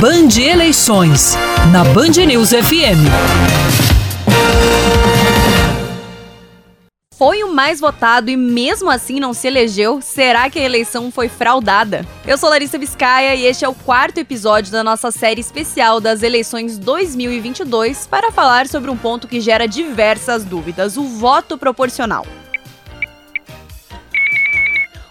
Band Eleições, na Band News FM. Foi o mais votado e mesmo assim não se elegeu? Será que a eleição foi fraudada? Eu sou Larissa Biscaia e este é o quarto episódio da nossa série especial das eleições 2022 para falar sobre um ponto que gera diversas dúvidas: o voto proporcional.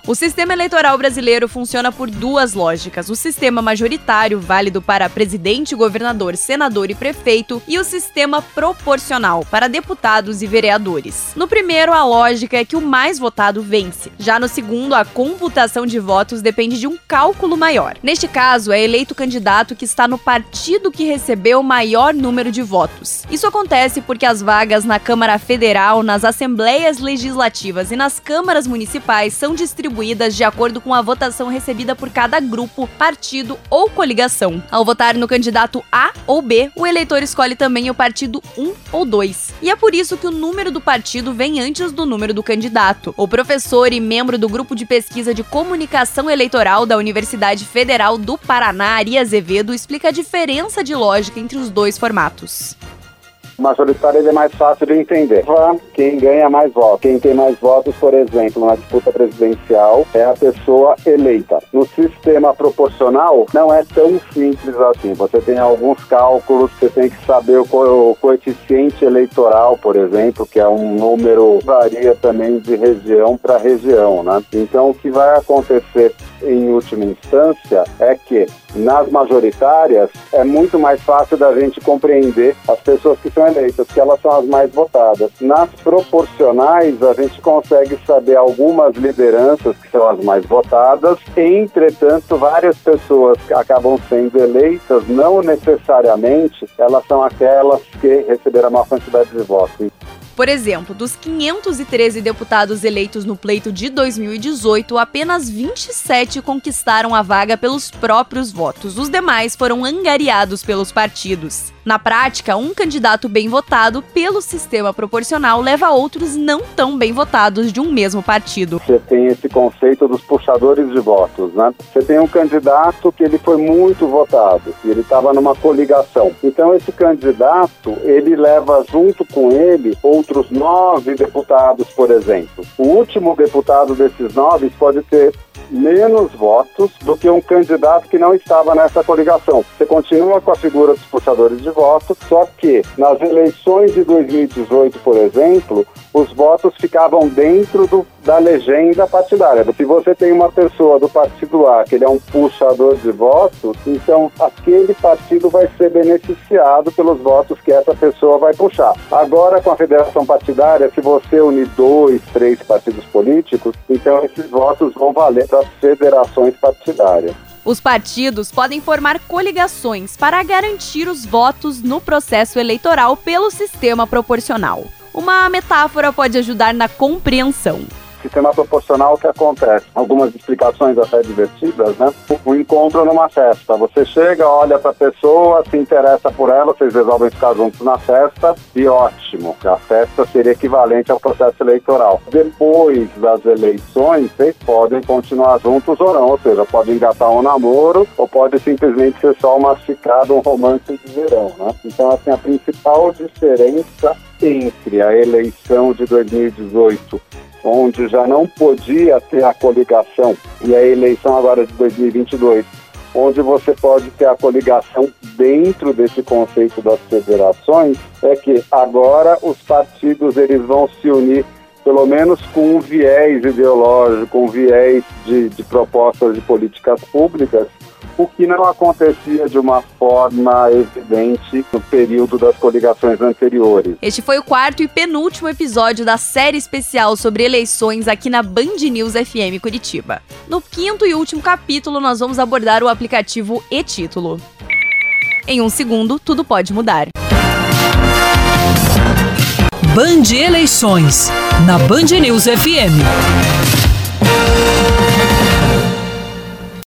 O sistema eleitoral brasileiro funciona por duas lógicas: o sistema majoritário, válido para presidente, governador, senador e prefeito, e o sistema proporcional, para deputados e vereadores. No primeiro, a lógica é que o mais votado vence. Já no segundo, a computação de votos depende de um cálculo maior. Neste caso, é eleito o candidato que está no partido que recebeu o maior número de votos. Isso acontece porque as vagas na Câmara Federal, nas assembleias legislativas e nas câmaras municipais são distribuídas distribuídas de acordo com a votação recebida por cada grupo, partido ou coligação. Ao votar no candidato A ou B, o eleitor escolhe também o partido 1 ou 2. E é por isso que o número do partido vem antes do número do candidato. O professor e membro do grupo de pesquisa de comunicação eleitoral da Universidade Federal do Paraná, Ari Azevedo, explica a diferença de lógica entre os dois formatos. Majoritário é mais fácil de entender. Quem ganha mais votos. Quem tem mais votos, por exemplo, na disputa presidencial, é a pessoa eleita. No sistema proporcional, não é tão simples assim. Você tem alguns cálculos, você tem que saber o, o coeficiente eleitoral, por exemplo, que é um número varia também de região para região, né? Então, o que vai acontecer em última instância é que nas majoritárias é muito mais fácil da gente compreender as pessoas que são eleitas, que elas são as mais votadas. Nas proporcionais, a gente consegue saber algumas lideranças que são as mais votadas, entretanto, várias pessoas que acabam sendo eleitas, não necessariamente elas são aquelas que receberam a maior quantidade de votos. Por exemplo, dos 513 deputados eleitos no pleito de 2018, apenas 27 conquistaram a vaga pelos próprios votos. Os demais foram angariados pelos partidos. Na prática, um candidato bem votado pelo sistema proporcional leva outros não tão bem votados de um mesmo partido. Você tem esse conceito dos puxadores de votos, né? Você tem um candidato que ele foi muito votado e ele estava numa coligação. Então esse candidato ele leva junto com ele outros nove deputados, por exemplo. O último deputado desses nove pode ter menos votos do que um candidato que não estava nessa coligação. Você continua com a figura dos puxadores de voto, só que nas eleições de 2018, por exemplo, os votos ficavam dentro do, da legenda partidária. Se você tem uma pessoa do partido A que ele é um puxador de votos, então aquele partido vai ser beneficiado pelos votos que essa pessoa vai puxar. Agora, com a federação partidária, se você unir dois, três partidos políticos, então esses votos vão valer para das federações partidárias. Os partidos podem formar coligações para garantir os votos no processo eleitoral pelo sistema proporcional. Uma metáfora pode ajudar na compreensão sistema proporcional que acontece. Algumas explicações até divertidas, né? O encontro numa festa. Você chega, olha para a pessoa, se interessa por ela, vocês resolvem ficar juntos na festa e ótimo. A festa seria equivalente ao processo eleitoral. Depois das eleições, vocês podem continuar juntos ou não, ou seja, pode engatar um namoro ou pode simplesmente ser só um mastificado, um romance de verão, né? Então, assim, a principal diferença entre a eleição de 2018 onde já não podia ter a coligação, e a eleição agora de 2022, onde você pode ter a coligação dentro desse conceito das federações, é que agora os partidos eles vão se unir pelo menos com um viés ideológico, um viés de, de propostas de políticas públicas, o que não acontecia de uma forma evidente no período das coligações anteriores. Este foi o quarto e penúltimo episódio da série especial sobre eleições aqui na Band News FM Curitiba. No quinto e último capítulo, nós vamos abordar o aplicativo e-título. Em um segundo, tudo pode mudar. Band Eleições, na Band News FM.